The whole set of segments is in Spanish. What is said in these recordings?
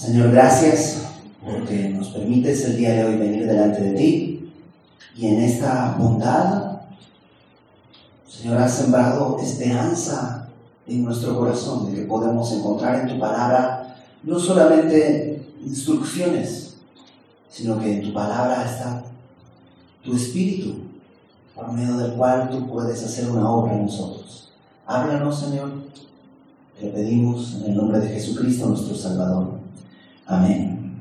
Señor, gracias porque nos permites el día de hoy venir delante de ti y en esta bondad, Señor, has sembrado esperanza en nuestro corazón de que podemos encontrar en tu palabra no solamente instrucciones, sino que en tu palabra está tu espíritu, por medio del cual tú puedes hacer una obra en nosotros. Háblanos, Señor, te pedimos en el nombre de Jesucristo nuestro Salvador. Amén.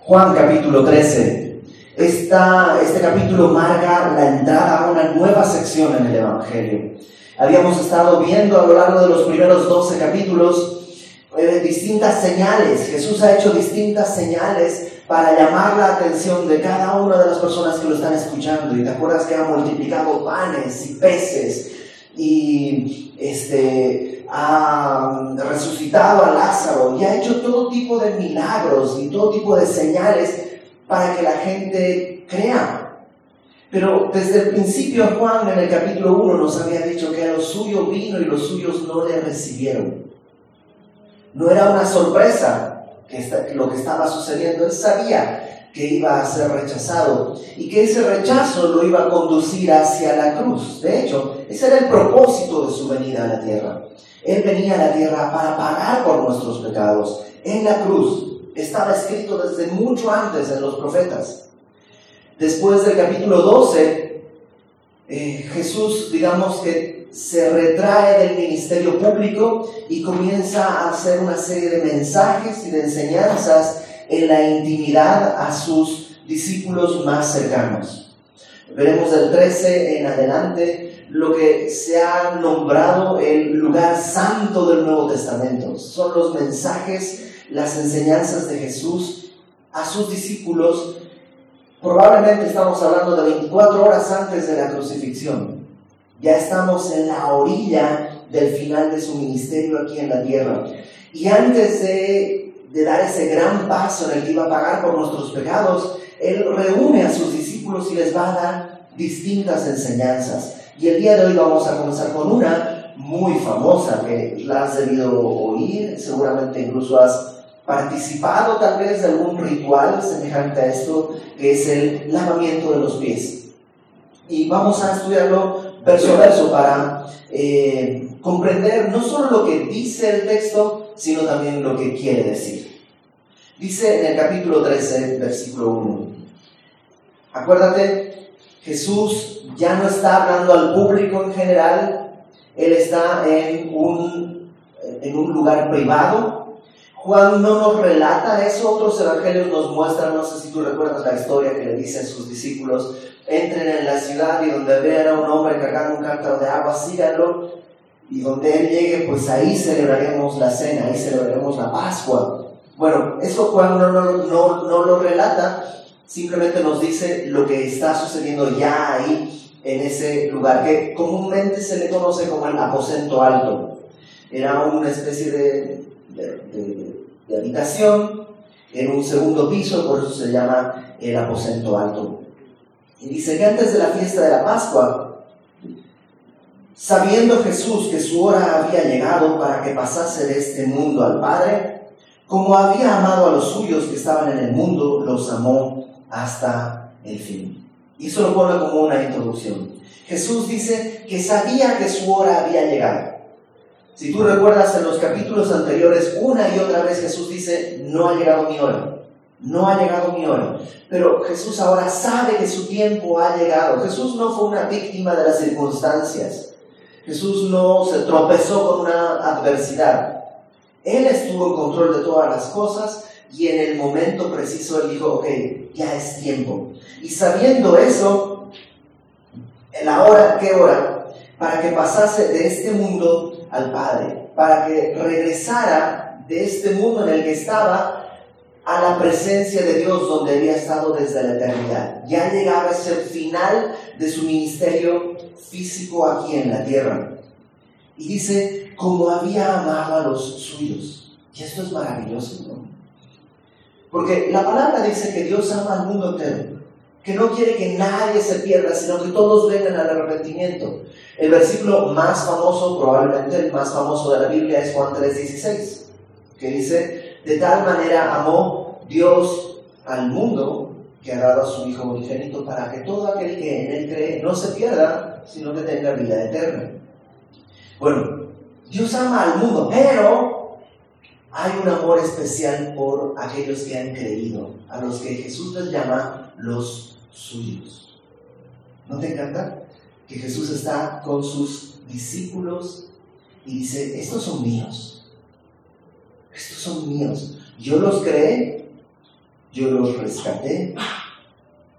Juan capítulo 13. Esta, este capítulo marca la entrada a una nueva sección en el Evangelio. Habíamos estado viendo a lo largo de los primeros 12 capítulos eh, distintas señales. Jesús ha hecho distintas señales para llamar la atención de cada una de las personas que lo están escuchando. Y te acuerdas que ha multiplicado panes y peces y este, ha resucitado a Lázaro y ha hecho todo tipo de milagros y todo tipo de señales para que la gente crea. Pero desde el principio Juan en el capítulo 1 nos había dicho que a lo suyo vino y los suyos no le recibieron. No era una sorpresa que lo que estaba sucediendo, él sabía que iba a ser rechazado y que ese rechazo lo iba a conducir hacia la cruz. De hecho, ese era el propósito de su venida a la tierra. Él venía a la tierra para pagar por nuestros pecados. En la cruz estaba escrito desde mucho antes en los profetas. Después del capítulo 12, eh, Jesús, digamos que se retrae del ministerio público y comienza a hacer una serie de mensajes y de enseñanzas en la intimidad a sus discípulos más cercanos. Veremos del 13 en adelante lo que se ha nombrado el lugar santo del Nuevo Testamento. Son los mensajes, las enseñanzas de Jesús a sus discípulos. Probablemente estamos hablando de 24 horas antes de la crucifixión. Ya estamos en la orilla del final de su ministerio aquí en la tierra. Y antes de, dar ese gran paso en el que iba a pagar por nuestros pecados, Él reúne a sus discípulos y les va a dar distintas enseñanzas. Y el día de hoy vamos a comenzar con una muy famosa que la has debido oír, seguramente incluso has participado tal vez de algún ritual semejante a esto, que es el lavamiento de los pies. Y vamos a estudiarlo verso a verso para eh, comprender no solo lo que dice el texto, sino también lo que quiere decir. Dice en el capítulo 13, versículo 1. Acuérdate, Jesús ya no está hablando al público en general, Él está en un, en un lugar privado. Juan no nos relata eso, otros evangelios nos muestran, no sé si tú recuerdas la historia que le dice a sus discípulos, entren en la ciudad y donde vean a un hombre cargando un cántaro de agua, síganlo, y donde él llegue, pues ahí celebraremos la cena, ahí celebraremos la Pascua. Bueno, eso Juan no, no, no, no lo relata, simplemente nos dice lo que está sucediendo ya ahí, en ese lugar, que comúnmente se le conoce como el aposento alto. Era una especie de, de, habitación en un segundo piso, por eso se llama el aposento alto. Y dice que antes de la fiesta de la Pascua, sabiendo Jesús que su hora había llegado para que pasase de este mundo al Padre, como había amado a los suyos que estaban en el mundo, los amó hasta el fin. Y eso lo pone como una introducción. Jesús dice que sabía que su hora había llegado. Si tú recuerdas en los capítulos anteriores, una y otra vez Jesús dice, no ha llegado mi hora. No ha llegado mi hora. Pero Jesús ahora sabe que su tiempo ha llegado. Jesús no fue una víctima de las circunstancias. Jesús no se tropezó con una adversidad. Él estuvo en control de todas las cosas y en el momento preciso él dijo, ok, ya es tiempo. Y sabiendo eso, la hora, ¿qué hora? Para que pasase de este mundo al Padre, para que regresara de este mundo en el que estaba a la presencia de Dios donde había estado desde la eternidad. Ya llegaba ese final de su ministerio físico aquí en la tierra. Y dice, como había amado a los suyos. Y esto es maravilloso, ¿no? Porque la palabra dice que Dios ama al mundo entero, que no quiere que nadie se pierda, sino que todos vengan al arrepentimiento. El versículo más famoso, probablemente el más famoso de la Biblia, es Juan 3:16 que dice, de tal manera amó Dios al mundo que ha dado a su Hijo unigénito para que todo aquel que en él cree no se pierda, sino que tenga vida eterna. Bueno, Dios ama al mundo, pero hay un amor especial por aquellos que han creído, a los que Jesús les llama los suyos. ¿No te encanta? Que Jesús está con sus discípulos y dice, estos son míos, estos son míos. Yo los creé, yo los rescaté,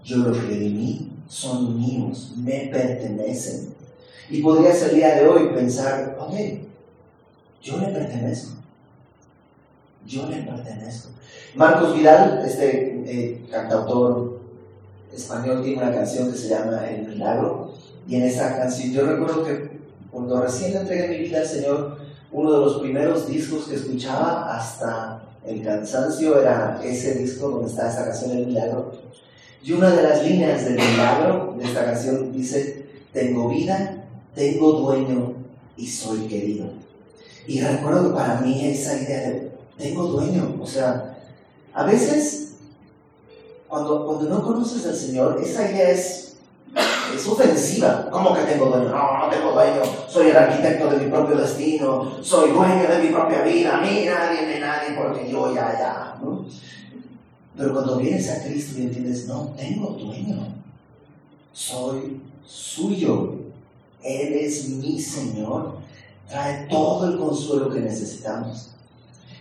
yo los redimí, son míos, me pertenecen. Y podrías el día de hoy pensar, ok, yo le pertenezco. Yo le pertenezco. Marcos Vidal, este eh, cantautor español, tiene una canción que se llama El Milagro. Y en esa canción, yo recuerdo que cuando recién entregué mi vida al Señor, uno de los primeros discos que escuchaba hasta el cansancio era ese disco donde está esa canción El Milagro. Y una de las líneas del milagro de esta canción dice, tengo vida, tengo dueño y soy querido. Y recuerdo que para mí esa idea de, tengo dueño, o sea, a veces cuando, cuando no conoces al Señor, esa idea es, es ofensiva. ¿Cómo que tengo dueño? No, no tengo dueño. Soy el arquitecto de mi propio destino. Soy dueño de mi propia vida. A mí nadie, ni nadie, porque yo ya, ya. ¿no? Pero cuando vienes a Cristo y entiendes, no, tengo dueño. Soy suyo. Él es mi Señor. Trae todo el consuelo que necesitamos.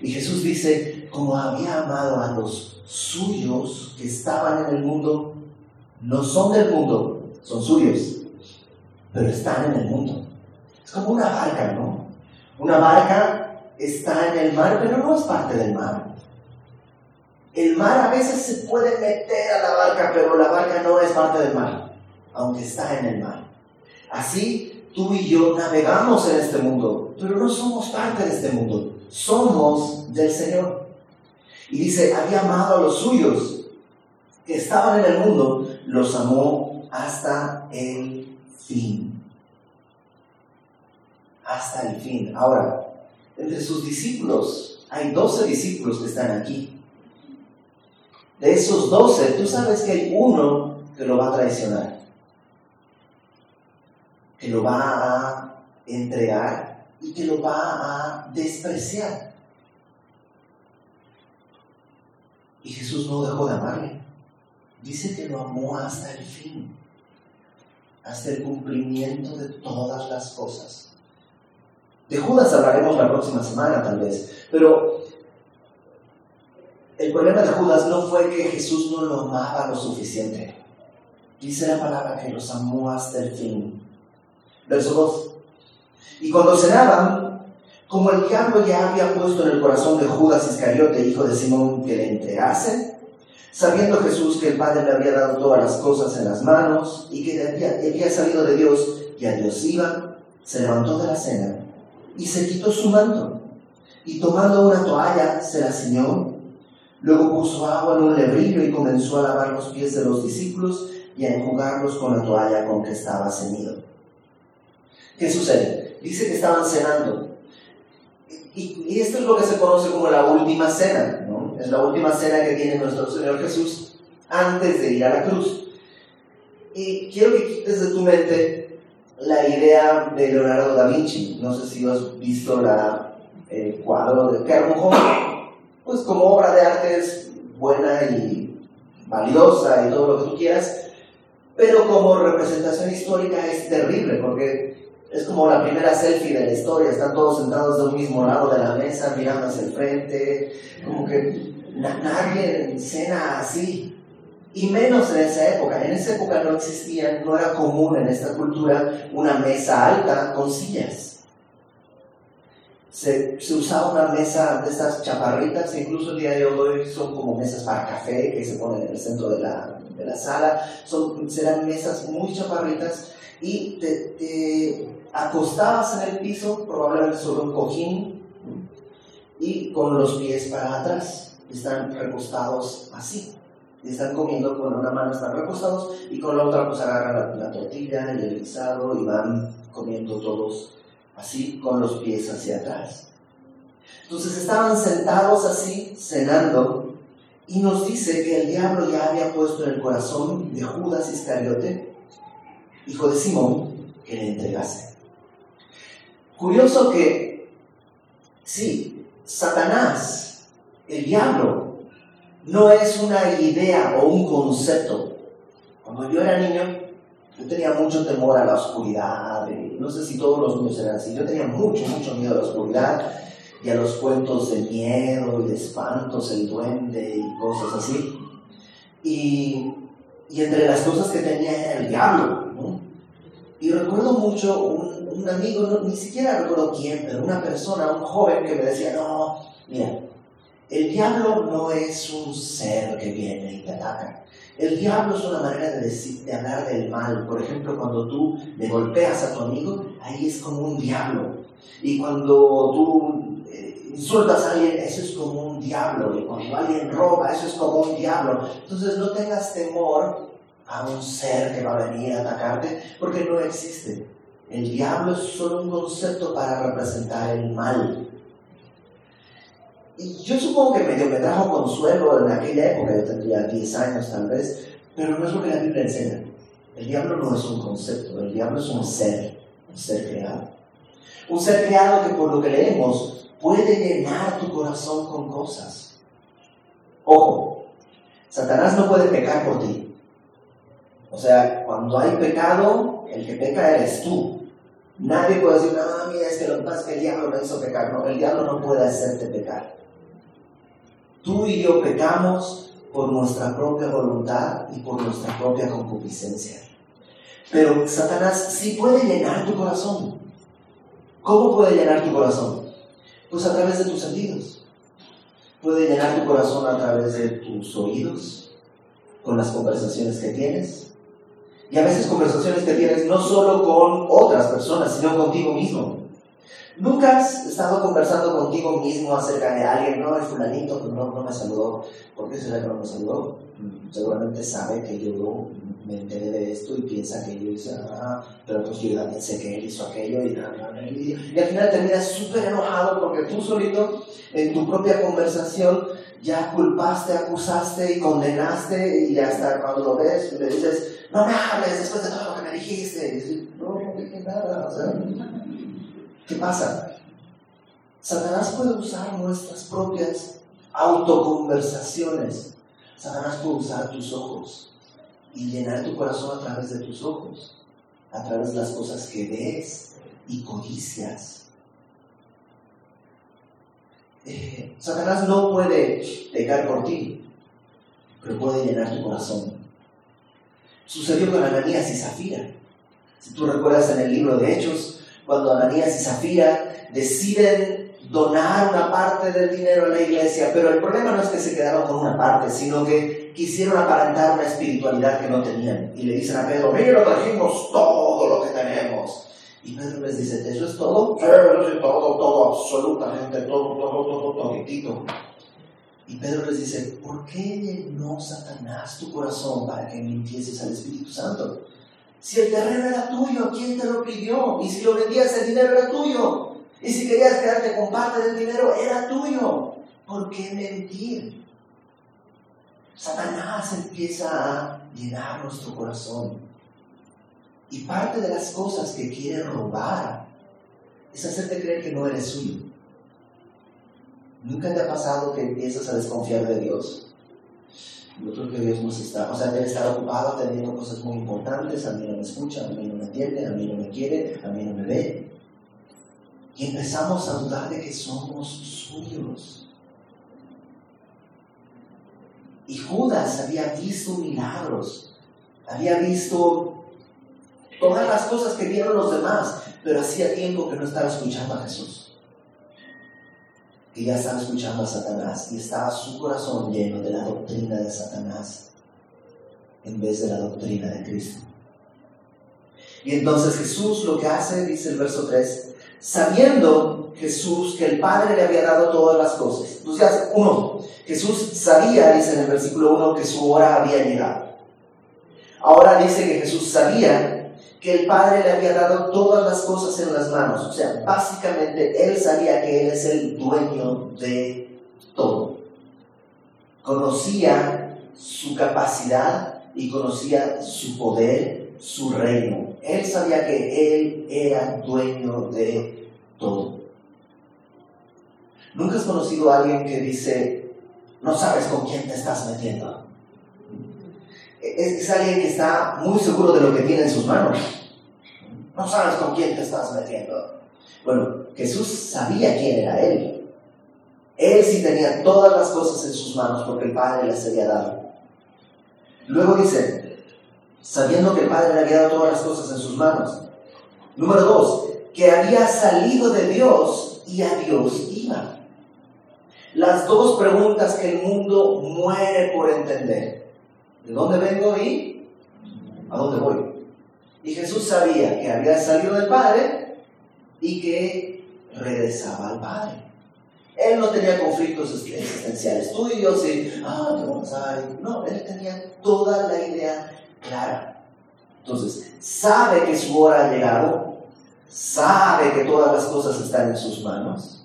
Y Jesús dice, como había amado a los suyos que estaban en el mundo, no son del mundo, son suyos, pero están en el mundo. Es como una barca, ¿no? Una barca está en el mar, pero no es parte del mar. El mar a veces se puede meter a la barca, pero la barca no es parte del mar, aunque está en el mar. Así tú y yo navegamos en este mundo, pero no somos parte de este mundo, somos del Señor. Y dice, había amado a los suyos que estaban en el mundo, los amó hasta el fin. Hasta el fin. Ahora, entre sus discípulos, hay doce discípulos que están aquí. De esos doce, tú sabes que hay uno que lo va a traicionar, que lo va a entregar y que lo va a despreciar. Y Jesús no dejó de amarle. Dice que lo amó hasta el fin, hasta el cumplimiento de todas las cosas. De Judas hablaremos la próxima semana tal vez, pero el problema de Judas no fue que Jesús no lo amaba lo suficiente. Dice la palabra que los amó hasta el fin. Verso 2. Y cuando cenaban, como el diablo ya había puesto en el corazón de Judas Iscariote, hijo de Simón, que le entregase, sabiendo Jesús que el Padre le había dado todas las cosas en las manos y que había, había salido de Dios y a Dios iba, se levantó de la cena y se quitó su manto y tomando una toalla se la ciñó Luego puso agua en un lebrillo y comenzó a lavar los pies de los discípulos y a enjugarlos con la toalla con que estaba ceñido. ¿Qué sucede? Dice que estaban cenando. Y, esto es lo que se conoce como la última cena, ¿no? Es la última cena que tiene nuestro Señor Jesús antes de ir a la cruz. Y quiero que quites de tu mente la idea de Leonardo da Vinci. No sé si has visto la, el cuadro de Kermujón pues como obra de arte es buena y valiosa y todo lo que tú quieras, pero como representación histórica es terrible, porque es como la primera selfie de la historia, están todos sentados de un mismo lado de la mesa, mirando hacia el frente, como que nadie cena así. Y menos en esa época. En esa época no existía, no era común en esta cultura una mesa alta con sillas se, usaba una mesa de estas chaparritas, incluso el día de hoy son como mesas para café que se ponen en el centro de la, de la sala, son, serán mesas muy chaparritas y te, acostabas en el piso, probablemente sobre un cojín, y con los pies para atrás, están recostados así. Y están comiendo con una mano, están recostados, y con la otra pues agarran la, tortilla, el guisado, y van comiendo todos así con los pies hacia atrás. Entonces estaban sentados así, cenando, y nos dice que el diablo ya había puesto en el corazón de Judas Iscariote, hijo de Simón, que le entregase. Curioso que, sí, Satanás, el diablo, no es una idea o un concepto. Cuando yo era niño, yo tenía mucho temor a la oscuridad, no sé si todos los niños eran así, yo tenía mucho, mucho miedo a la oscuridad y a los cuentos de miedo y de espantos, el duende y cosas así. Y, y entre las cosas que tenía era el diablo. ¿no? Y recuerdo mucho un, un amigo, no, ni siquiera recuerdo quién, pero una persona, un joven que me decía, no, mira, el diablo no es un ser que viene y te ataca. El diablo es una manera de, decir, de hablar del mal. Por ejemplo, cuando tú le golpeas a tu amigo, ahí es como un diablo. Y cuando tú eh, insultas a alguien, eso es como un diablo. Y cuando alguien roba, eso es como un diablo. Entonces no tengas temor a un ser que va a venir a atacarte, porque no existe. El diablo es solo un concepto para representar el mal. Y yo supongo que medio me trajo consuelo en aquella época, yo tendría 10 años tal vez, pero no es lo que la Biblia enseña. El diablo no es un concepto, el diablo es un ser, un ser creado. Un ser creado que por lo que leemos puede llenar tu corazón con cosas. Ojo, Satanás no puede pecar por ti. O sea, cuando hay pecado, el que peca eres tú. Nadie puede decir, no, mira, es que lo que pasa es que el diablo me hizo pecar. No, el diablo no puede hacerte pecar. Tú y yo pecamos por nuestra propia voluntad y por nuestra propia concupiscencia. Pero Satanás sí puede llenar tu corazón. ¿Cómo puede llenar tu corazón? Pues a través de tus sentidos. Puede llenar tu corazón a través de tus oídos, con las conversaciones que tienes. Y a veces conversaciones que tienes no solo con otras personas, sino contigo mismo. Nunca has estado conversando contigo mismo acerca de alguien, no, el fulanito no, no me saludó. ¿Por qué será que no me saludó? Mm, seguramente sabe que yo me enteré de esto y piensa que yo hice, ah, pero pues yo también sé que él hizo aquello y, y, y al final terminas súper enojado porque tú solito en tu propia conversación ya culpaste, acusaste y condenaste y hasta cuando lo ves le dices, no me hables después de todo lo que me dijiste. No, no dije nada. O sea, ¿Qué pasa? Satanás puede usar nuestras propias autoconversaciones. Satanás puede usar tus ojos y llenar tu corazón a través de tus ojos, a través de las cosas que ves y codicias. Eh, Satanás no puede pecar por ti, pero puede llenar tu corazón. Sucedió con Ananías y Zafira. Si tú recuerdas en el libro de Hechos, cuando Ananías y Zafira deciden donar una parte del dinero a la iglesia, pero el problema no es que se quedaron con una parte, sino que quisieron aparentar una espiritualidad que no tenían. Y le dicen a Pedro, mira, trajimos todo lo que tenemos. Y Pedro les dice, ¿eso es todo? Sí, todo, todo, absolutamente todo, todo, todo, toditito. Y Pedro les dice, ¿por qué llenó Satanás tu corazón para que mintieses al Espíritu Santo? Si el terreno era tuyo, ¿quién te lo pidió? Y si lo vendías, el dinero era tuyo. Y si querías quedarte con parte del dinero, era tuyo. ¿Por qué mentir? Satanás empieza a llenar nuestro corazón. Y parte de las cosas que quiere robar es hacerte creer que no eres suyo. ¿Nunca te ha pasado que empiezas a desconfiar de Dios? Yo creo que Dios nos está, o sea, debe estar ocupado atendiendo cosas muy importantes, a mí no me escucha, a mí no me entiende, a mí no me quiere, a mí no me ve. Y empezamos a dudar de que somos suyos. Y Judas había visto milagros, había visto todas las cosas que vieron los demás, pero hacía tiempo que no estaba escuchando a Jesús estaba escuchando a Satanás y estaba su corazón lleno de la doctrina de Satanás en vez de la doctrina de Cristo. Y entonces Jesús lo que hace, dice el verso 3, sabiendo Jesús que el Padre le había dado todas las cosas. Entonces, uno, Jesús sabía, dice en el versículo 1, que su hora había llegado. Ahora dice que Jesús sabía que el Padre le había dado todas las cosas en las manos. O sea, básicamente él sabía que él es el dueño de todo. Conocía su capacidad y conocía su poder, su reino. Él sabía que él era dueño de todo. ¿Nunca has conocido a alguien que dice, no sabes con quién te estás metiendo? Es, alguien que está muy seguro de lo que tiene en sus manos. No sabes con quién te estás metiendo. Bueno, Jesús sabía quién era Él. Él sí tenía todas las cosas en sus manos porque el Padre les había dado. Luego dice, sabiendo que el Padre le había dado todas las cosas en sus manos. Número dos, que había salido de Dios y a Dios iba. Las dos preguntas que el mundo muere por entender. ¿De dónde vengo y a dónde voy? Y Jesús sabía que había salido del Padre y que regresaba al Padre. Él no tenía conflictos existenciales. Tú y yo sí, ah, ¿qué vamos a No, él tenía toda la idea clara. Entonces, sabe que su hora ha llegado, sabe que todas las cosas están en sus manos,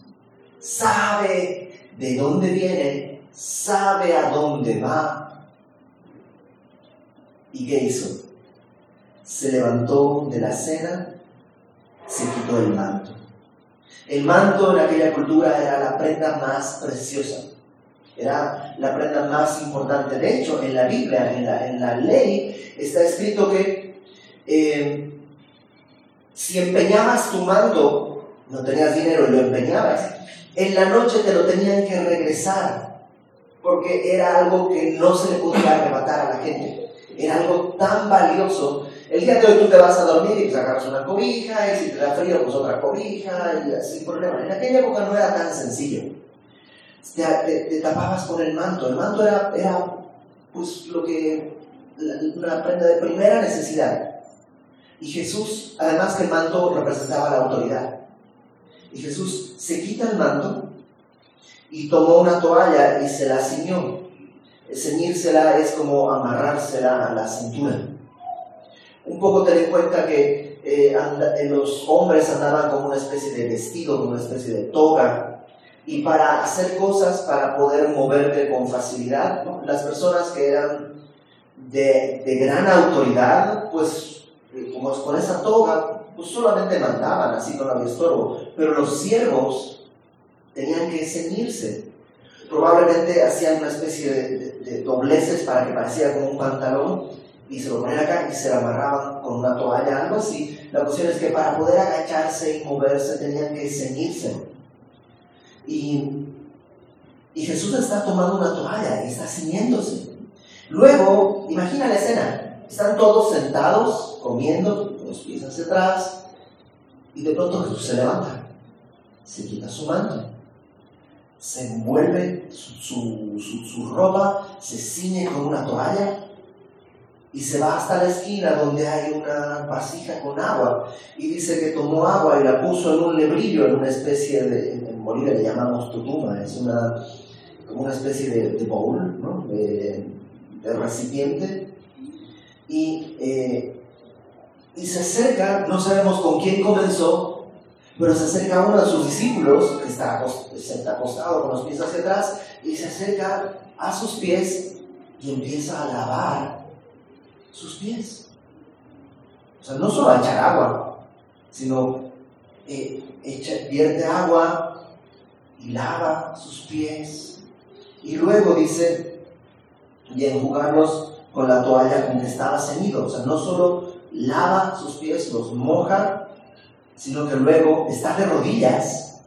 sabe de dónde viene, sabe a dónde va. ¿Y qué hizo? Se levantó de la cena, se quitó el manto. El manto en aquella cultura era la prenda más preciosa, era la prenda más importante. De hecho, en la Biblia, en la, ley, está escrito que eh, si empeñabas tu manto, no tenías dinero y lo empeñabas, en la noche te lo tenían que regresar, porque era algo que no se le podía arrebatar a la gente. Era algo tan valioso. El día de hoy tú te vas a dormir y pues agarras una cobija, y si te da frío, pues otra cobija, y así problema. En aquella época no era tan sencillo. Te, tapabas con el manto. El manto era, era pues lo que, una prenda de primera necesidad. Y Jesús, además que el manto representaba la autoridad. Y Jesús se quita el manto y tomó una toalla y se la ciñó. Ceñírsela es como amarrársela a la cintura. Un poco ten en cuenta que eh, eh, los hombres andaban con una especie de vestido, con una especie de toga, y para hacer cosas, para poder moverte con facilidad, las personas que eran de, gran autoridad, pues como con esa toga, pues solamente mandaban, así no había estorbo, pero los siervos tenían que ceñirse. Probablemente hacían una especie de, dobleces para que pareciera como un pantalón y se lo ponían acá y se lo amarraban con una toalla, algo así. La cuestión es que para poder agacharse y moverse tenían que ceñirse. Y, y Jesús está tomando una toalla y está ciñéndose. Luego, imagina la escena, están todos sentados, comiendo, con los pies hacia atrás, y de pronto Jesús se levanta, se quita su manto, se envuelve su, su, ropa, se ciñe con una toalla y se va hasta la esquina donde hay una vasija con agua y dice que tomó agua y la puso en un lebrillo, en una especie de, en Bolivia le llamamos tutuma, es una, como una especie de, bowl, ¿no? de, de recipiente y, eh, y se acerca, no sabemos con quién comenzó, pero se acerca uno de sus discípulos, que está acostado con los pies hacia atrás, y se acerca a sus pies y empieza a lavar sus pies. O sea, no solo a echar agua, sino eh, echa, vierte agua y lava sus pies. Y luego dice, y enjugarlos con la toalla con que estaba ceñido. O sea, no solo lava sus pies, los moja, sino que luego está de rodillas,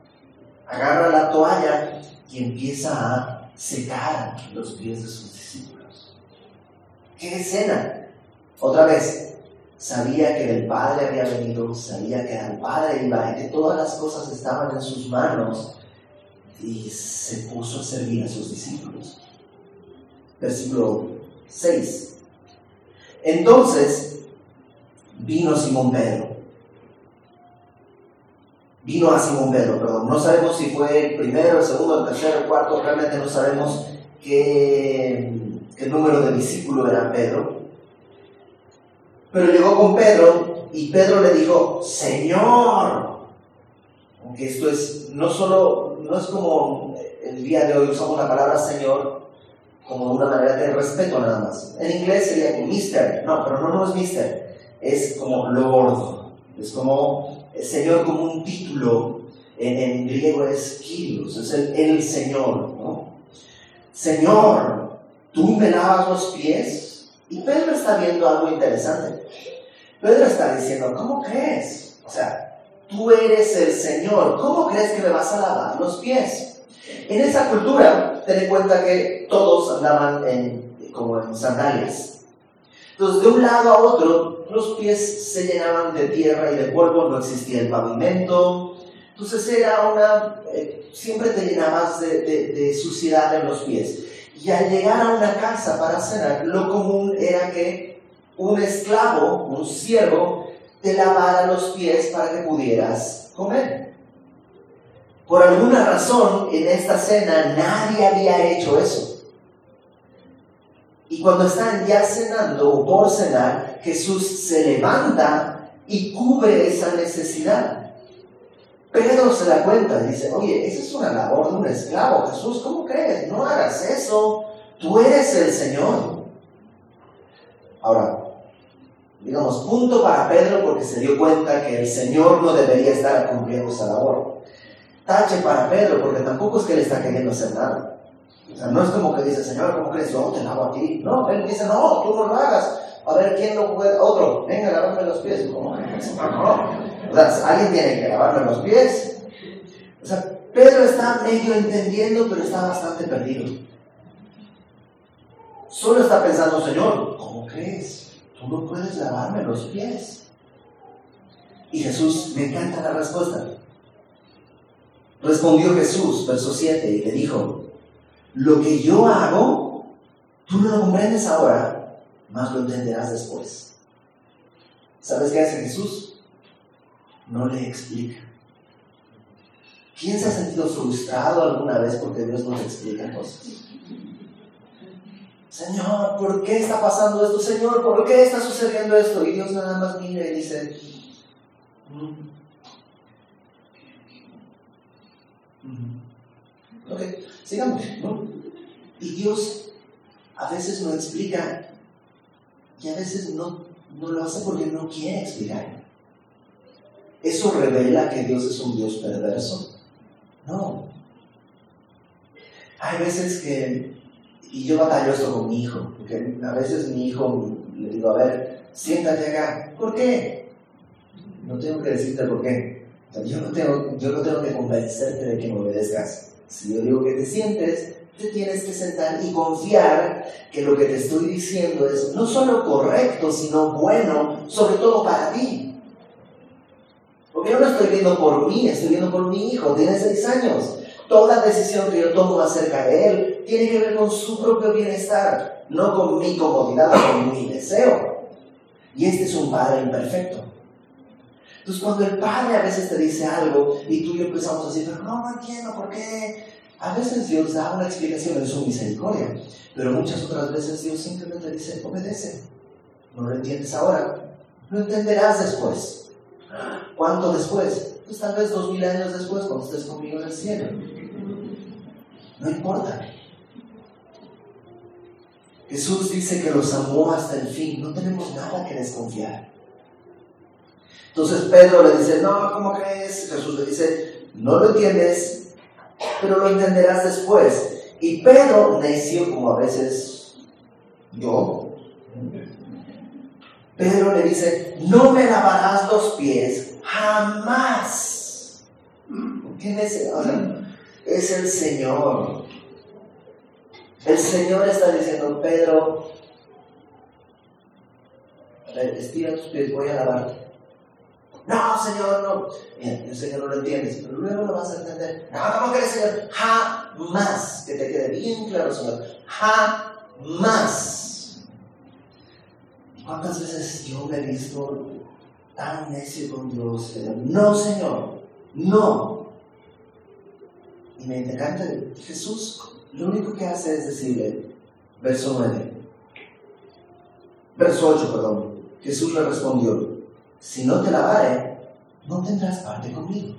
agarra la toalla y empieza a secar los pies de sus discípulos. ¡Qué escena! Otra vez, sabía que del Padre había venido, sabía que al Padre iba y que todas las cosas estaban en sus manos y se puso a servir a sus discípulos. Versículo 6. Entonces vino Simón Pedro. Vino a Simón Pedro, perdón. No sabemos si fue el primero, el segundo, el tercero, el cuarto, realmente no sabemos qué, número de discípulo era Pedro. Pero llegó con Pedro y Pedro le dijo, Señor. Aunque esto es, no solo, no es como el día de hoy usamos la palabra Señor como una manera de respeto nada más. En inglés sería como Mister, no, pero no, no es Mister, es como Lord, es como Señor como un título, en, griego es Kyrios, es el, el Señor, ¿no? Señor, tú me lavas los pies. Y Pedro está viendo algo interesante. Pedro está diciendo, ¿cómo crees? O sea, tú eres el Señor, ¿cómo crees que me vas a lavar los pies? En esa cultura, ten en cuenta que todos andaban como en sandalias. Entonces, de un lado a otro, los pies se llenaban de tierra y de polvo, no existía el pavimento. Entonces era una, eh, siempre te llenabas de, de suciedad en los pies. Y al llegar a una casa para cenar, lo común era que un esclavo, un siervo, te lavara los pies para que pudieras comer. Por alguna razón, en esta cena nadie había hecho eso. Y cuando están ya cenando o por cenar, Jesús se levanta y cubre esa necesidad. Pedro se da cuenta y dice, oye, esa es una labor de un esclavo. Jesús, ¿cómo crees? No hagas eso. Tú eres el Señor. Ahora, digamos, punto para Pedro porque se dio cuenta que el Señor no debería estar cumpliendo esa labor. Tache para Pedro porque tampoco es que él está queriendo hacer nada. O sea, no es como que dice, Señor, ¿cómo crees? Yo te lavo a ti. No, él dice, no, tú no lo hagas. A ver, ¿quién lo puede? Otro, venga, lavarme los pies. ¿Cómo no. O sea, alguien tiene que lavarme los pies. O sea, Pedro está medio entendiendo, pero está bastante perdido. Solo está pensando, Señor, ¿cómo crees? Tú no puedes lavarme los pies. Y Jesús, me encanta la respuesta. Respondió Jesús, verso 7, y le dijo, lo que yo hago, tú no lo comprendes ahora, más lo entenderás después. ¿Sabes qué hace Jesús? No le explica. ¿Quién se ha sentido frustrado alguna vez porque Dios no le explica cosas? Señor, ¿por qué está pasando esto? Señor, ¿por qué está sucediendo esto? Y Dios nada más mira y dice, mm, Ok, sigamos, ¿no? Y Dios a veces no explica y a veces no, no lo hace porque no quiere explicar. ¿Eso revela que Dios es un Dios perverso? No. Hay veces que, y yo batallo esto con mi hijo, porque a veces mi hijo le digo, a ver, siéntate acá. ¿Por qué? No tengo que decirte por qué. Yo no, tengo, yo no tengo que convencerte de que me obedezcas. Si yo digo que te sientes, te tienes que sentar y confiar que lo que te estoy diciendo es no solo correcto, sino bueno, sobre todo para ti. Porque yo no estoy viendo por mí, estoy viendo por mi hijo, tiene seis años. Toda decisión que yo tomo acerca de él tiene que ver con su propio bienestar, no con mi comodidad con mi deseo. Y este es un padre imperfecto. Entonces cuando el Padre a veces te dice algo y tú y yo empezamos a pero no, no entiendo por qué. A veces Dios da una explicación en su misericordia, pero muchas otras veces Dios simplemente dice, obedece. No lo entiendes ahora, lo entenderás después. ¿Cuánto después? Pues tal vez dos mil años después, cuando estés conmigo en el cielo. No importa. Jesús dice que los amó hasta el fin. No tenemos nada que desconfiar. Entonces Pedro le dice, no, ¿cómo crees? Jesús le dice, no lo entiendes, pero lo entenderás después. Y Pedro, necio como a veces yo, Pedro le dice, no me lavarás los pies jamás. ¿Qué necio? O es el Señor. El Señor está diciendo, Pedro, estira tus pies, voy a lavarte. No, Señor, no. Mira, yo sé que no lo entiendes, pero luego lo vas a entender. No, ¿cómo crees, Señor? Jamás. Que te quede bien claro, Señor. Jamás. ¿Cuántas veces yo me he visto tan necio con Dios? No, Señor. No. Y me encanta Jesús. Lo único que hace es decirle, verso 9. Verso 8, perdón. Jesús le respondió si no te lavare, no tendrás parte conmigo.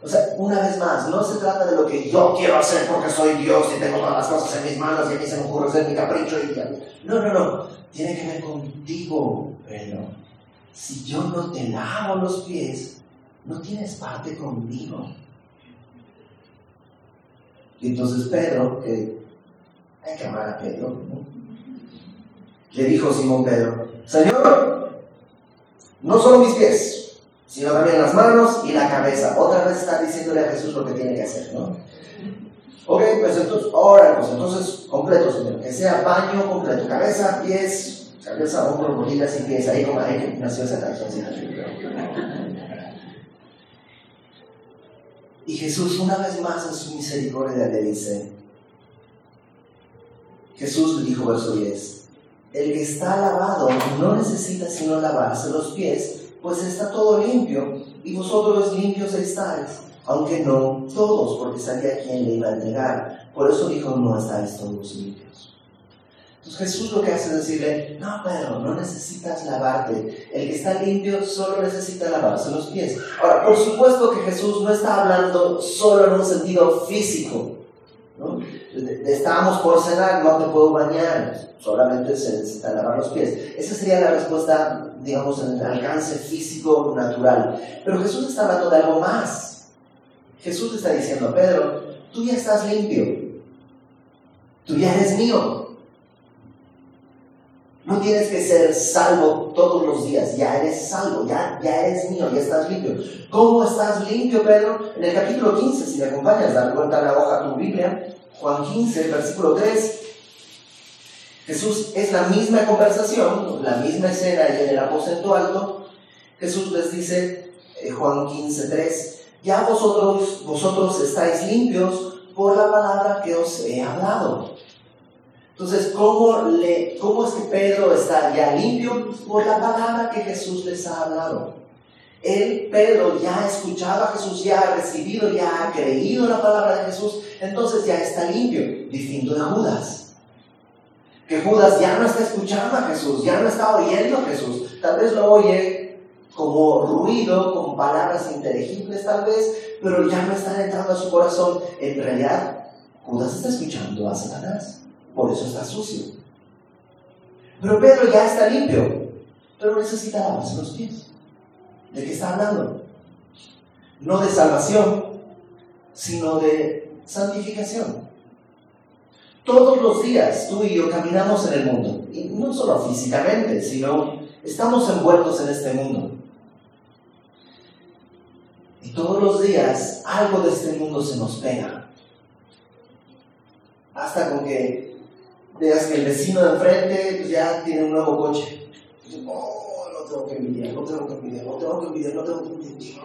O sea, una vez más, no se trata de lo que yo quiero hacer porque soy Dios y tengo todas las cosas en mis manos y a mí se me ocurre hacer mi capricho y No, no, no. Tiene que ver contigo, Pedro. Si yo no te lavo los pies, no tienes parte conmigo. Y entonces Pedro, que hay que amar a Pedro, le dijo Simón Pedro, Señor, no solo mis pies, sino también las manos y la cabeza. Otra vez está diciéndole a Jesús lo que tiene que hacer, ¿no? Ok, pues entonces, ahora, pues entonces, completo, Señor, que sea baño completo, cabeza, pies, cabeza, hombros, rodillas y pies, ahí como ahí nació esa canción. Y Jesús una vez más en su misericordia le dice, Jesús le dijo verso 10, el que está lavado no necesita sino lavarse los pies, pues está todo limpio, y vosotros limpios estáis, aunque no todos, porque sabía quién le iba a entregar. Por eso dijo, no estáis todos limpios. Entonces Jesús lo que hace es decirle, no, Pedro, no necesitas lavarte. El que está limpio solo necesita lavarse los pies. Ahora, por supuesto que Jesús no está hablando solo en un sentido físico. ¿no? Estábamos por cenar, no te puedo bañar, solamente se necesita lavar los pies. Esa sería la respuesta, digamos, en el alcance físico natural. Pero Jesús está hablando de algo más. Jesús está diciendo, Pedro, tú ya estás limpio, tú ya eres mío. No tienes que ser salvo todos los días, ya eres salvo, ya, ya eres mío, ya estás limpio. ¿Cómo estás limpio, Pedro? En el capítulo 15, si me acompañas, dar vuelta a la hoja a tu Biblia, Juan 15, versículo 3. Jesús es la misma conversación, la misma escena y en el aposento alto. Jesús les dice, eh, Juan 15, 3, ya vosotros, vosotros estáis limpios por la palabra que os he hablado. Entonces, ¿cómo, le, ¿cómo es que Pedro está ya limpio? Por la palabra que Jesús les ha hablado. Él, Pedro, ya ha escuchado a Jesús, ya ha recibido, ya ha creído la palabra de Jesús, entonces ya está limpio, distinto de Judas. Que Judas ya no está escuchando a Jesús, ya no está oyendo a Jesús, tal vez lo oye como ruido, como palabras inteligibles tal vez, pero ya no están entrando a su corazón. En realidad, Judas está escuchando a Satanás, por eso está sucio. Pero Pedro ya está limpio, pero necesita lavarse los pies. ¿De qué está hablando? No de salvación, sino de santificación. Todos los días tú y yo caminamos en el mundo, y no solo físicamente, sino estamos envueltos en este mundo. Y todos los días algo de este mundo se nos pega. Hasta con que veas que el vecino de enfrente pues, ya tiene un nuevo coche. Oh, tengo que envidiar, no tengo que envidiar, no tengo que envidiar, no tengo que envidiar.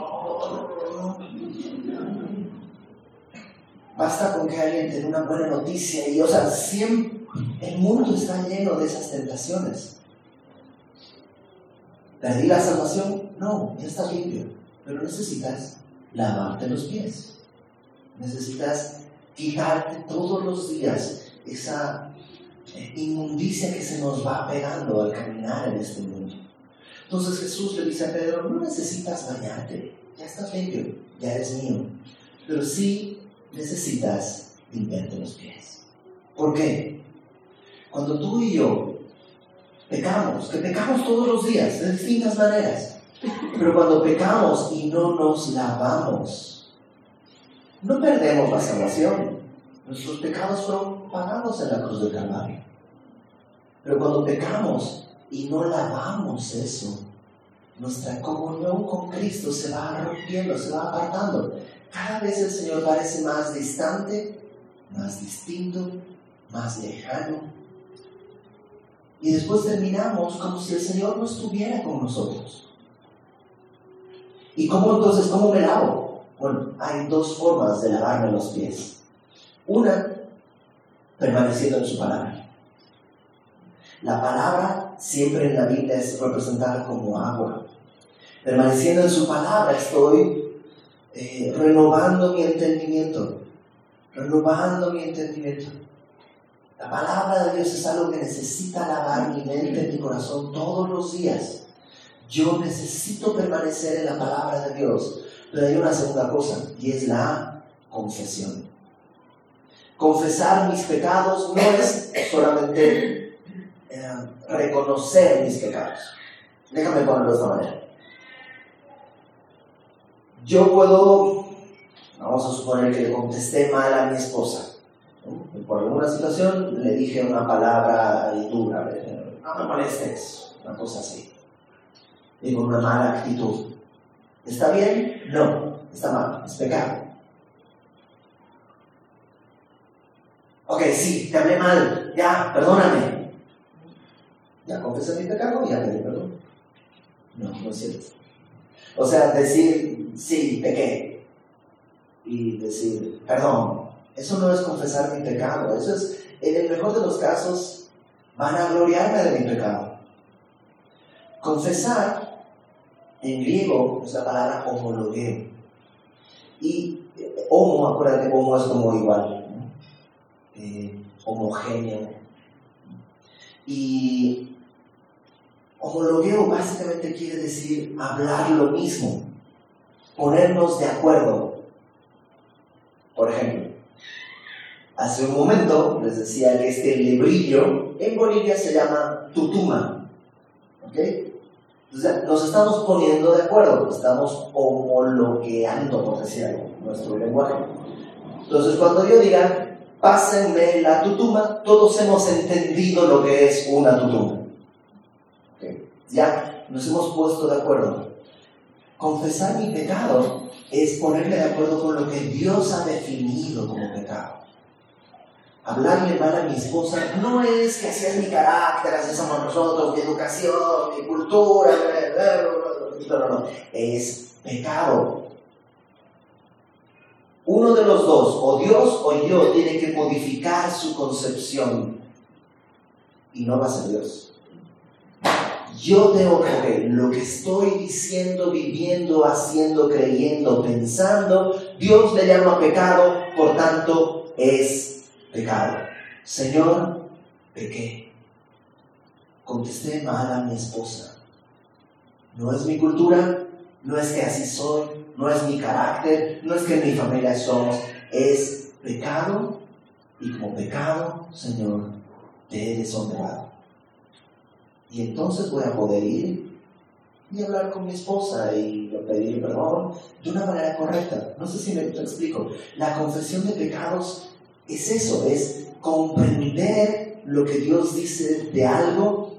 Basta con que alguien tenga una buena noticia y, o sea, siempre, el mundo está lleno de esas tentaciones. ¿Perdí la salvación? No, ya estás limpio, pero necesitas lavarte los pies. Necesitas quitarte todos los días esa inmundicia que se nos va pegando al caminar en este mundo. Entonces Jesús le dice a Pedro, no necesitas bañarte, ya estás limpio, ya eres mío, pero sí necesitas limpiarte los pies. ¿Por qué? Cuando tú y yo pecamos, que pecamos todos los días, de distintas maneras, pero cuando pecamos y no nos lavamos, no perdemos la salvación. Nuestros pecados fueron pagados en la cruz del Calvario. Pero cuando pecamos y no lavamos eso, nuestra comunión con Cristo se va rompiendo, se va apartando. Cada vez el Señor parece más distante, más distinto, más lejano. Y después terminamos como si el Señor no estuviera con nosotros. ¿Y cómo entonces, cómo me lavo? Bueno, hay dos formas de lavarme los pies. Una, permaneciendo en su palabra. La palabra siempre en la Biblia es representada como agua. Permaneciendo en su palabra estoy eh, renovando mi entendimiento, renovando mi entendimiento. La palabra de Dios es algo que necesita lavar mi mente, mi corazón todos los días. Yo necesito permanecer en la palabra de Dios. Pero hay una segunda cosa, y es la confesión. Confesar mis pecados no es solamente eh, reconocer mis pecados. Déjame ponerlo de esta manera. Yo puedo, vamos a suponer que le contesté mal a mi esposa. Por alguna situación le dije una palabra dura, no me molestes, una cosa así. Digo una mala actitud. ¿Está bien? No, está mal, es pecado. Ok, sí, te hablé mal, ya, perdóname. Ya confesé mi pecado y ya pedí perdón. No, no es cierto. O sea, decir, sí, pequé. Y decir, perdón. Eso no es confesar mi pecado. Eso es, en el mejor de los casos, van a gloriarme de mi pecado. Confesar, en griego, es la palabra homologueo. Y eh, homo, acuérdate, homo es como igual, eh, homogéneo. Y Homologueo básicamente quiere decir hablar lo mismo, ponernos de acuerdo. Por ejemplo, hace un momento les decía que este lebrillo en Bolivia se llama tutuma. ¿Ok? Entonces, nos estamos poniendo de acuerdo, estamos homologueando, por decir algo, nuestro lenguaje. Entonces, cuando yo diga, pásenme la tutuma, todos hemos entendido lo que es una tutuma. Ya nos hemos puesto de acuerdo. Confesar mi pecado es ponerme de acuerdo con lo que Dios ha definido como pecado. Hablarle mal a mi esposa no es que así es mi carácter, así somos nosotros, mi educación, mi cultura, no, no, no, es pecado. Uno de los dos, o Dios o yo, tiene que modificar su concepción y no va a ser Dios. Yo que ver lo que estoy diciendo, viviendo, haciendo, creyendo, pensando. Dios le llama pecado, por tanto es pecado. Señor, pequé. Contesté mal a mi esposa. No es mi cultura, no es que así soy, no es mi carácter, no es que mi familia somos. Es pecado y como pecado, Señor, te he deshonrado. Y entonces voy a poder ir y hablar con mi esposa y pedir perdón de una manera correcta. No sé si me explico. La confesión de pecados es eso, es comprender lo que Dios dice de algo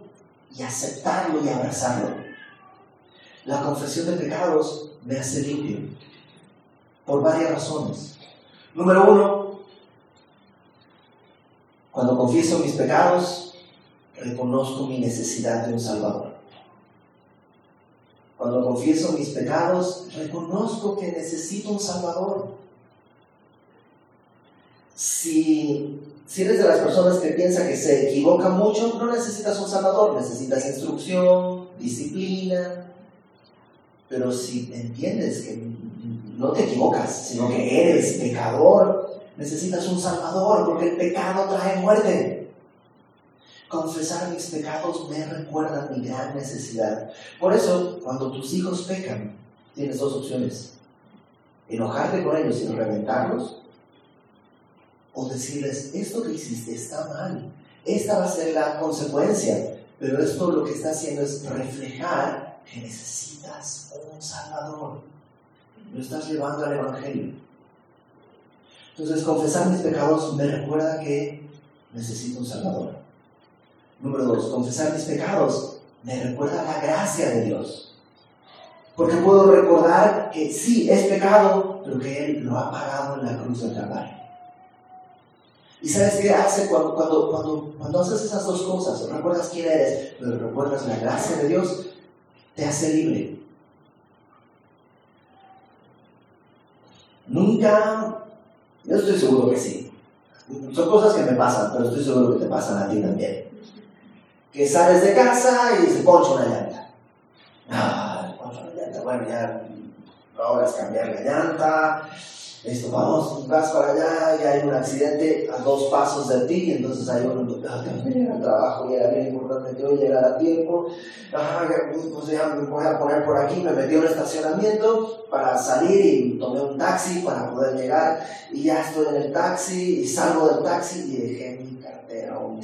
y aceptarlo y abrazarlo. La confesión de pecados me hace limpio por varias razones. Número uno, cuando confieso mis pecados, reconozco mi necesidad de un Salvador. Cuando confieso mis pecados, reconozco que necesito un Salvador. Si, si eres de las personas que piensa que se equivoca mucho, no necesitas un Salvador, necesitas instrucción, disciplina. Pero si entiendes que no te equivocas, sino que eres pecador, necesitas un Salvador, porque el pecado trae muerte. Confesar mis pecados me recuerda mi gran necesidad. Por eso, cuando tus hijos pecan, tienes dos opciones. Enojarte con ellos y reventarlos. O decirles, esto que hiciste está mal. Esta va a ser la consecuencia. Pero esto lo que está haciendo es reflejar que necesitas un Salvador. Lo estás llevando al Evangelio. Entonces, confesar mis pecados me recuerda que necesito un Salvador. Número dos, confesar mis pecados me recuerda la gracia de Dios. Porque puedo recordar que sí, es pecado, pero que Él lo ha pagado en la cruz del Calvario. ¿Y sabes qué hace cuando, cuando, cuando, cuando haces esas dos cosas? Recuerdas quién eres, pero recuerdas la gracia de Dios, te hace libre. Nunca, yo estoy seguro que sí. Son cosas que me pasan, pero estoy seguro que te pasan a ti también que sales de casa y se poncha una llanta. Ah, poncha una llanta. Bueno, ya es cambiar la llanta. Listo, vamos, vas para allá y hay un accidente a dos pasos de ti, entonces hay un al trabajo y era bien importante que hoy llegara a tiempo. Ajá, pues ya me voy a poner por aquí, me metí en un estacionamiento para salir y tomé un taxi para poder llegar y ya estoy en el taxi y salgo del taxi y dejé mi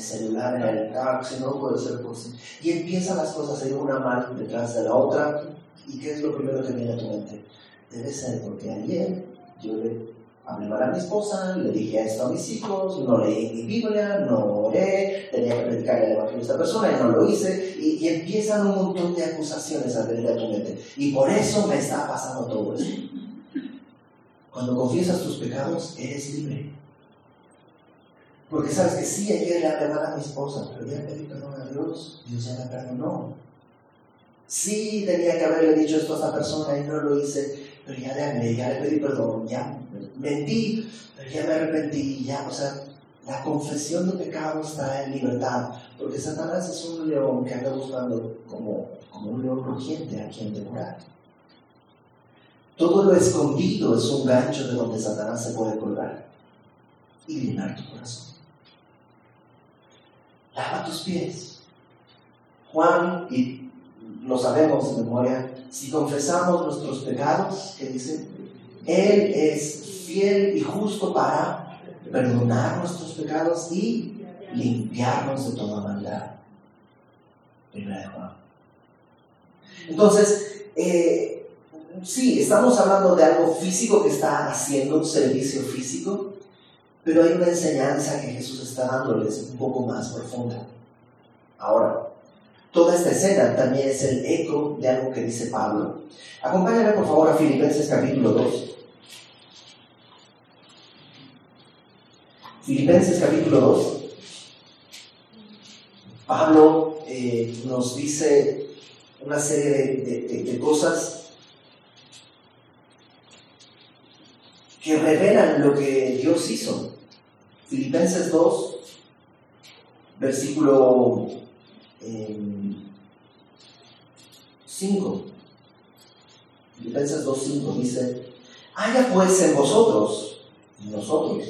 celular en el taxi, no puede ser posible. Y empiezan las cosas a ir una mal detrás de la otra y ¿qué es lo primero que viene a tu mente? Debe ser porque ayer yo le hablé mal a mi esposa, le dije esto a mis hijos, no leí mi Biblia, no oré, tenía que predicar el Evangelio a esta persona y no lo hice, y, empiezan un montón de acusaciones a venir a tu mente. Y por eso me está pasando todo eso. Cuando confiesas tus pecados, eres libre. Porque sabes que sí, ayer le hablé mal a mi esposa, pero ya pedí perdón a Dios, Dios ya me perdonó. Sí, tenía que haberle dicho esto a esta persona y no lo hice, pero ya le ya le pedí perdón, ya mentí, pero ya me arrepentí, ya, o sea, la confesión de pecado está en libertad, porque Satanás es un león que anda buscando como, como un león rugiente a quien devorar. Todo lo escondido es un gancho de donde Satanás se puede colgar y llenar tu corazón. Lava tus pies. Juan, y lo sabemos de memoria, si confesamos nuestros pecados, que dice, Él es fiel y justo para perdonar nuestros pecados y limpiarnos de toda maldad. Primera de Juan. Entonces, eh, sí, estamos hablando de algo físico que está haciendo un servicio físico, pero hay una enseñanza que Jesús está dándoles un poco más profunda. Ahora, Toda esta escena también es el eco de algo que dice Pablo. Acompáñame por favor a Filipenses capítulo 2. Filipenses capítulo 2. Pablo eh, nos dice una serie de, de cosas que revelan lo que Dios hizo. Filipenses 2, versículo 5. Filipenses 2.5 dice, haya pues en vosotros, en nosotros,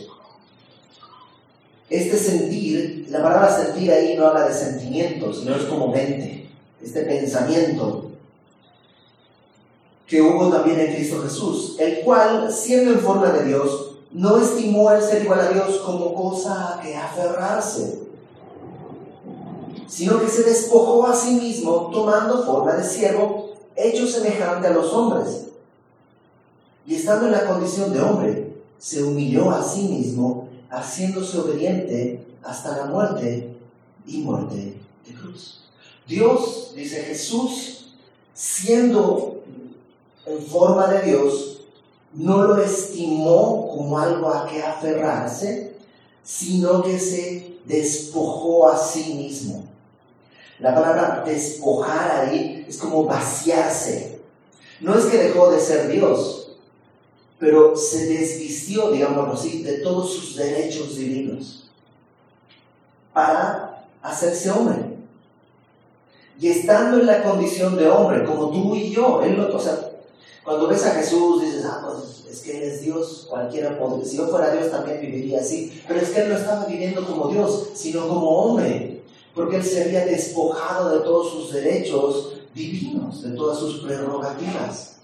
este sentir, la palabra sentir ahí no habla de sentimientos, sino es como mente, este pensamiento que hubo también en Cristo Jesús, el cual, siendo en forma de Dios, no estimó el ser igual a Dios como cosa a que aferrarse sino que se despojó a sí mismo tomando forma de siervo, hecho semejante a los hombres. Y estando en la condición de hombre, se humilló a sí mismo, haciéndose obediente hasta la muerte y muerte de cruz. Dios, dice Jesús, siendo en forma de Dios, no lo estimó como algo a que aferrarse, sino que se despojó a sí mismo la palabra despojar ahí es como vaciarse. No es que dejó de ser Dios, pero se desvistió, digámoslo así, de todos sus derechos divinos para hacerse hombre. Y estando en la condición de hombre, como tú y yo, él o sea, cuando ves a Jesús dices, ah, pues es que Él es Dios, cualquiera podría, si yo fuera Dios también viviría así, pero es que Él no estaba viviendo como Dios, sino como hombre porque él se había despojado de todos sus derechos divinos, de todas sus prerrogativas.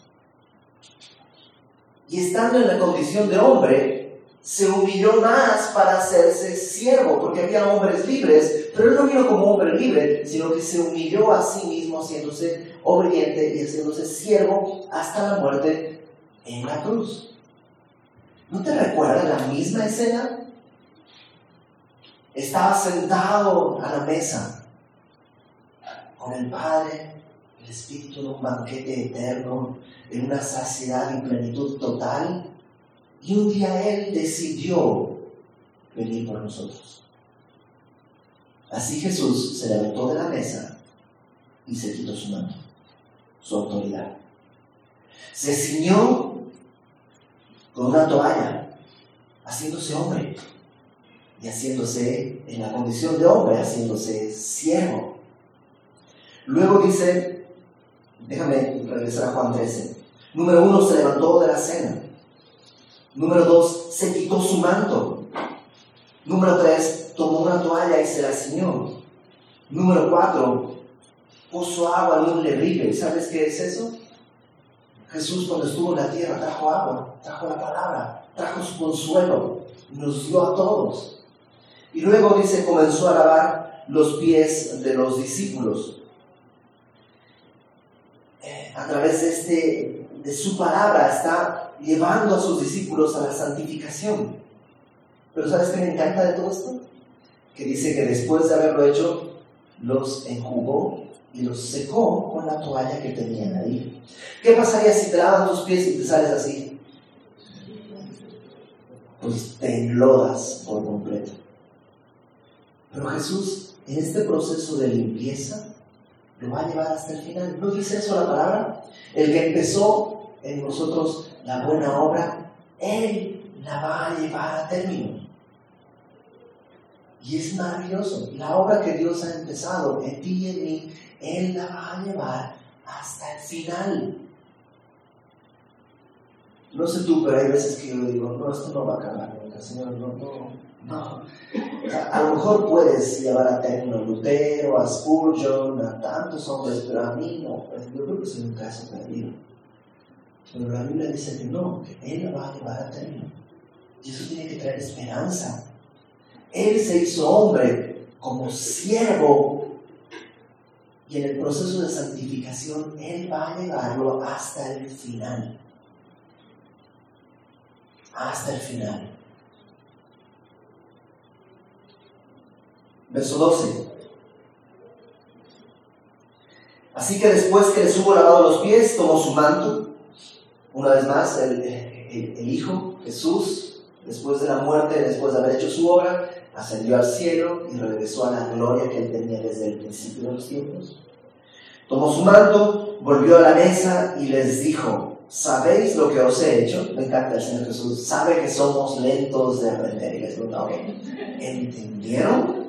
Y estando en la condición de hombre, se humilló más para hacerse siervo, porque había hombres libres, pero él no vino como hombre libre, sino que se humilló a sí mismo haciéndose obediente y haciéndose siervo hasta la muerte en la cruz. ¿No te recuerdas la misma escena? estaba sentado a la mesa con el Padre, el Espíritu en un banquete eterno, en una saciedad y plenitud total. Y un día Él decidió venir por nosotros. Así Jesús se levantó de la mesa y se quitó su manto, su autoridad. Se ciñó con una toalla, haciéndose hombre y haciéndose, en la condición de hombre, haciéndose siervo. Luego dice, déjame regresar a Juan 13. Número uno, se levantó de la cena. Número dos, se quitó su manto. Número tres, tomó una toalla y se la ciñó. Número cuatro, puso agua en un lerribe. ¿Sabes qué es eso? Jesús cuando estuvo en la tierra trajo agua, trajo la palabra, trajo su consuelo, nos dio a todos. Y luego dice, comenzó a lavar los pies de los discípulos. Eh, a través de, este, de su palabra está llevando a sus discípulos a la santificación. Pero ¿sabes qué me encanta de todo esto? Que dice que después de haberlo hecho, los enjugó y los secó con la toalla que tenían ahí. ¿Qué pasaría si te lavas tus pies y te sales así? Pues te enlodas por completo. Pero Jesús, en este proceso de limpieza, lo va a llevar hasta el final. ¿No dice eso la palabra? El que empezó en nosotros la buena obra, Él la va a llevar a término. Y es maravilloso. La obra que Dios ha empezado en ti y en mí, Él la va a llevar hasta el final. No sé tú, pero hay veces que yo digo, no, esto no va a acabar nunca, Señor, no, no, no. a lo mejor puedes llevar a término a Lutero, a Spurgeon, a tantos hombres, pero a mí no. Yo creo que soy un caso perdido. Pero la Biblia dice que no, que Él la va a llevar a término. Y eso tiene que traer esperanza él se hizo hombre como siervo y en el proceso de santificación Él va a llevarlo hasta el final. Hasta el final. Verso 12. Así que después que les hubo lavado los pies, tomó su manto. Una vez más, el, el Hijo, Jesús, después de la muerte, después de haber hecho su obra, ascendió al cielo y regresó a la gloria que él tenía desde el principio de los tiempos. Tomó su manto, volvió a la mesa y les dijo, ¿sabéis lo que os he hecho? Me encanta el Señor Jesús, sabe que somos lentos de aprender. Y les pregunta, ¿entendieron?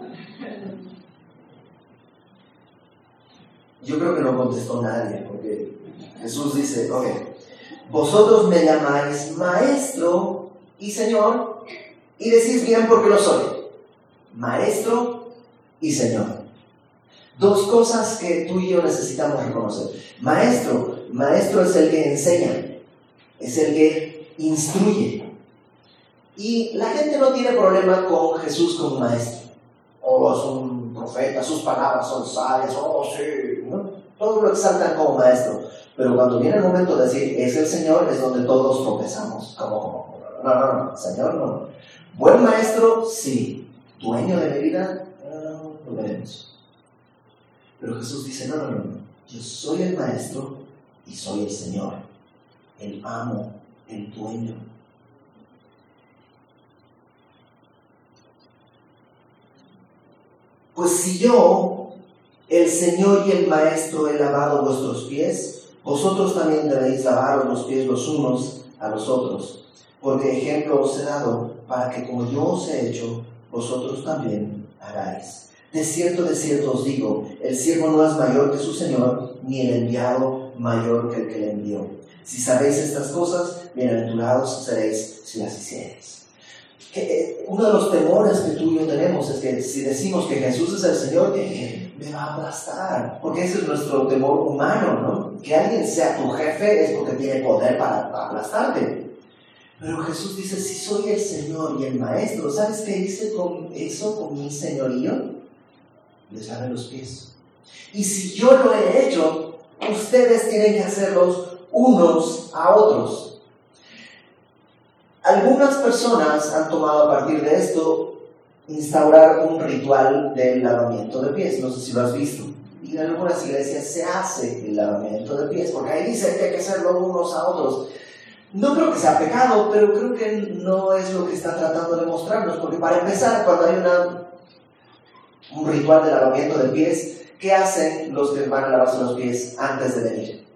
Yo creo que no contestó nadie, porque Jesús dice, ok, vosotros me llamáis maestro y Señor, y decís bien porque lo soy maestro y Señor. Dos cosas que tú y yo necesitamos reconocer. Maestro, maestro es el que enseña, es el que instruye. Y la gente no tiene problema con Jesús como maestro. O es un profeta, sus palabras son sabias, oh sí, ¿no? Todos lo exaltan como maestro. Pero cuando viene el momento de decir, es el Señor, es donde todos tropezamos. Como, como, no, no, no, Señor no. Buen maestro, sí dueño de mi vida, no, lo veremos. Pero Jesús dice, no, no, no, yo soy el maestro y soy el Señor, el amo, el dueño. Pues si yo, el Señor y el Maestro, he lavado vuestros pies, vosotros también debéis lavaros los pies los unos a los otros, porque ejemplo os he dado para que como yo os he hecho, vosotros también haráis. De cierto, de cierto os digo, el siervo no es mayor que su Señor, ni el enviado mayor que el que le envió. Si sabéis estas cosas, bienaventurados seréis si las hiciereis. Eh, uno de los temores que tú y yo tenemos es que si decimos que Jesús es el Señor, que me va a aplastar, porque ese es nuestro temor humano, ¿no? Que alguien sea tu jefe es porque tiene poder para aplastarte. Pero Jesús dice, si soy el Señor y el Maestro, ¿sabes qué hice con eso, con mi señorío? Les lave los pies. Y si yo lo he hecho, ustedes tienen que hacerlos unos a otros. Algunas personas han tomado a partir de esto instaurar un ritual del lavamiento de pies. No sé si lo has visto. Y en algunas iglesias se hace el lavamiento de pies, porque ahí dice que hay que hacerlo unos a otros. No creo que sea pecado, pero creo que no es lo que está tratando de mostrarnos, porque para empezar, cuando hay una, un ritual de lavamiento de pies, ¿qué hacen los que van a lavarse los pies antes de venir?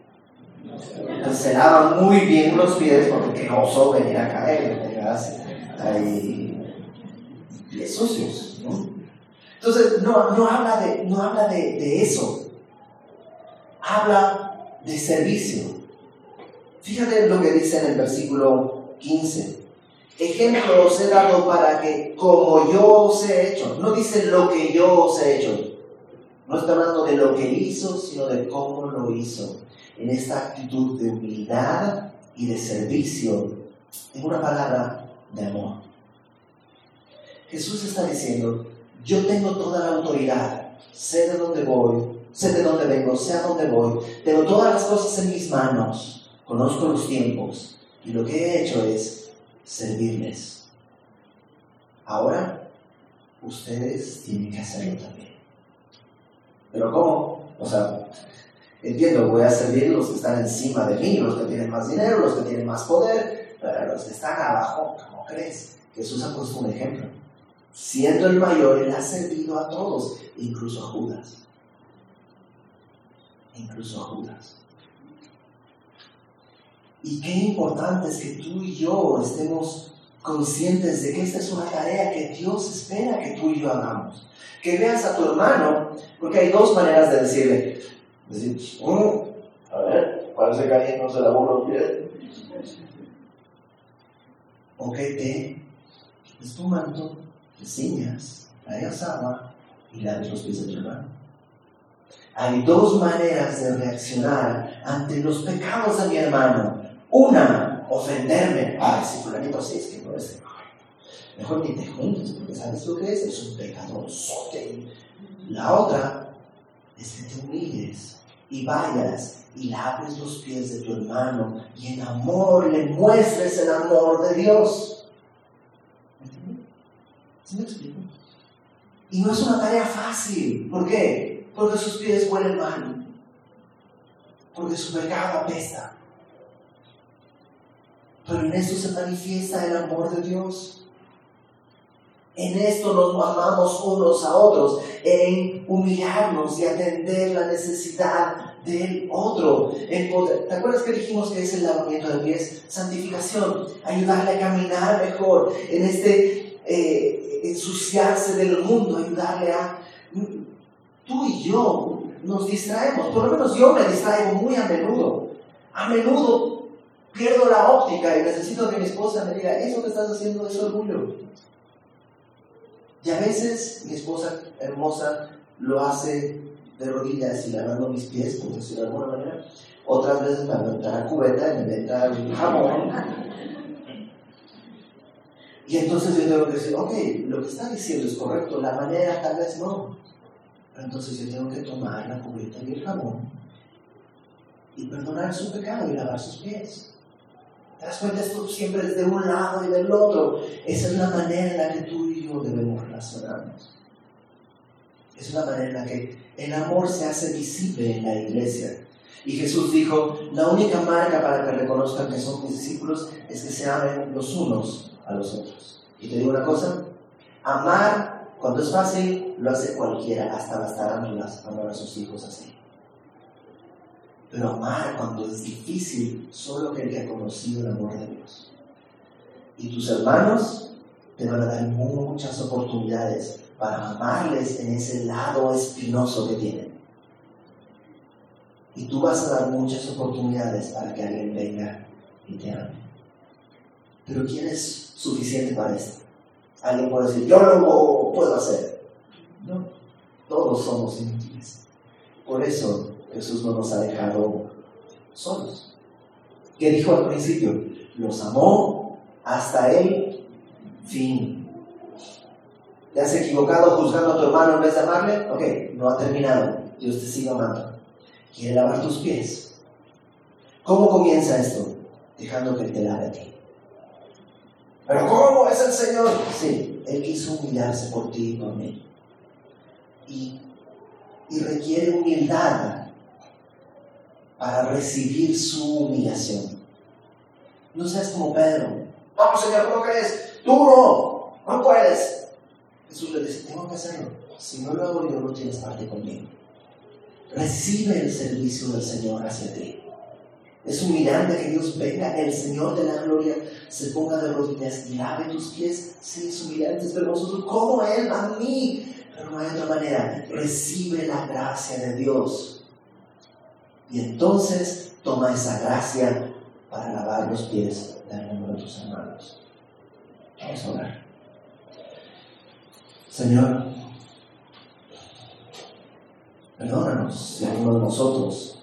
Se lavan muy bien los pies porque no oso venir a caer, ahí pies sucios. ¿no? Entonces, no, no habla, de, no habla de, de eso, habla de servicio. Fíjate lo que dice en el versículo 15. ejemplo os he dado para que como yo os he hecho, no dice lo que yo os he hecho, no está hablando de lo que hizo, sino de cómo lo hizo, en esta actitud de humildad y de servicio, en una palabra de amor. Jesús está diciendo, yo tengo toda la autoridad, sé de dónde voy, sé de dónde vengo, sé a dónde voy, tengo todas las cosas en mis manos, conozco los tiempos y lo que he hecho es servirles. Ahora, ustedes tienen que hacerlo también. Pero ¿cómo? O sea, entiendo, voy a servir los que están encima de mí, los que tienen más dinero, los que tienen más poder, pero los que están abajo, ¿cómo crees? Jesús ha puesto un ejemplo. Siendo el mayor, Él ha servido a todos, incluso a Judas. Incluso a Judas. Y qué importante es que tú y yo estemos conscientes de que esta es una tarea que Dios espera que tú y yo hagamos. Que veas a tu hermano, porque hay dos maneras de decirle. Decir, mm, a ver, parece que alguien no se lavó los pies. O que te es tu manto, te ciñas, traigas agua y laves los pies de tu hermano. Hay dos maneras de reaccionar ante los pecados de mi hermano. Una, ofenderme. Ay, si fulanito así es que no es. Mejor ni te juntes porque sabes lo que es. Es un pecador. La otra es que te humilles y vayas y laves los pies de tu hermano y en amor le muestres el amor de Dios. ¿Sí me explico? Y no es una tarea fácil. ¿Por qué? Porque sus pies huelen mal. Porque su pecado apesta. Pero en esto se manifiesta el amor de Dios. En esto nos amamos unos a otros, en humillarnos y atender la necesidad del otro. ¿Te acuerdas que dijimos que es el lavamiento de pies? Santificación, ayudarle a caminar mejor en este eh, ensuciarse del mundo, ayudarle a... Tú y yo nos distraemos, por lo menos yo me distraigo muy a menudo. A menudo pierdo la óptica y necesito que mi esposa me diga, eso que estás haciendo es orgullo. Y a veces mi esposa hermosa lo hace de rodillas y lavando mis pies, por decirlo de alguna manera. Otras veces me la cubeta y me inventa el jamón. Y entonces yo tengo que decir, ok, lo que está diciendo es correcto, la manera tal vez no. Pero entonces yo tengo que tomar la cubeta y el jamón y perdonar su pecado y lavar sus pies. ¿Te das cuenta? Esto siempre es de un lado y del otro. Esa es la manera en la que tú debemos relacionarnos. Es una manera en la que el amor se hace visible en la iglesia. Y Jesús dijo, la única marca para que reconozcan que son discípulos es que se amen los unos a los otros. Y te digo una cosa, amar cuando es fácil lo hace cualquiera, hasta las tarántulas aman a sus hijos así. Pero amar cuando es difícil, solo que el que ha conocido el amor de Dios. Y tus hermanos te van a dar muchas oportunidades para amarles en ese lado espinoso que tienen. Y tú vas a dar muchas oportunidades para que alguien venga y te ame. Pero ¿quién es suficiente para esto? Alguien puede decir, yo lo puedo hacer. No, todos somos inútiles. Por eso Jesús no nos ha dejado solos. ¿Qué dijo al principio? Los amó hasta el fin. ¿Te has equivocado juzgando a tu hermano en vez de amarle? Ok, no ha terminado. Dios te sigue amando. Quiere lavar tus pies. ¿Cómo comienza esto? Dejando que Él te lave a ti. ¿Pero cómo es el Señor? Sí, Él quiso humillarse por ti y por mí. Y, y requiere humildad para recibir su humillación. No seas como Pedro. Vamos, Señor, ¿cómo crees? Tú no, no puedes. Jesús le dice, tengo que hacerlo. Si no lo hago yo, no tienes parte conmigo. Recibe el servicio del Señor hacia ti. Es humillante que Dios venga, el Señor de la gloria se ponga de rodillas y lave tus pies. Sí, es humillante, es vergonzoso. ¿Cómo Él a mí? Pero no hay otra manera. Recibe la gracia de Dios. Y entonces toma esa gracia para lavar los pies de alguno de tus hermanos. Vamos a orar. Señor, perdónanos si alguno de nosotros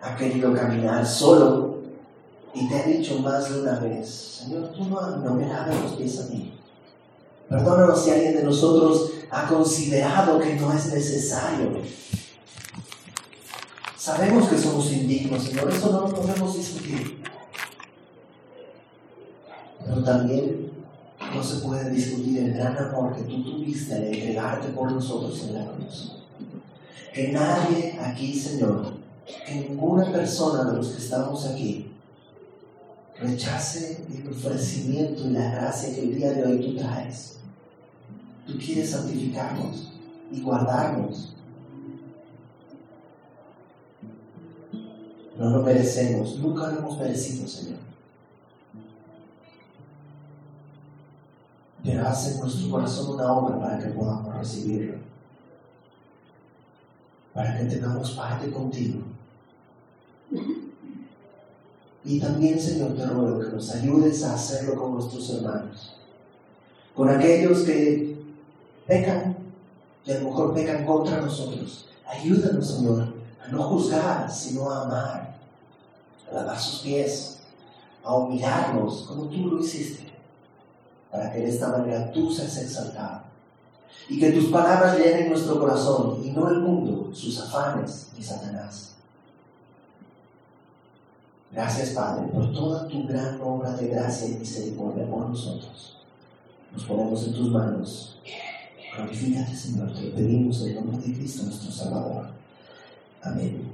ha querido caminar solo y te ha dicho más de una vez, Señor, tú no, no me laves los pies a mí. Perdónanos si alguien de nosotros ha considerado que no es necesario. Sabemos que somos indignos, Señor, eso no lo podemos discutir. Pero también no se puede discutir el gran amor que tú tuviste al entregarte por nosotros en la cruz. Que nadie aquí, Señor, que ninguna persona de los que estamos aquí rechace el ofrecimiento y la gracia que el día de hoy tú traes. Tú quieres santificarnos y guardarnos. No lo merecemos, nunca lo hemos merecido, Señor. Pero haz en nuestro corazón una obra para que podamos recibirlo. Para que tengamos parte contigo. Y también, Señor, te ruego que nos ayudes a hacerlo con nuestros hermanos. Con aquellos que pecan y a lo mejor pecan contra nosotros. Ayúdanos, Señor, a no juzgar, sino a amar, a lavar sus pies, a humillarnos como tú lo hiciste para que de esta manera tú seas exaltado. Y que tus palabras llenen nuestro corazón y no el mundo, sus afanes y Satanás. Gracias, Padre, por toda tu gran obra de gracia y misericordia por nosotros. Nos ponemos en tus manos. Glorifícate, Señor, te lo pedimos en el nombre de Cristo, nuestro Salvador. Amén.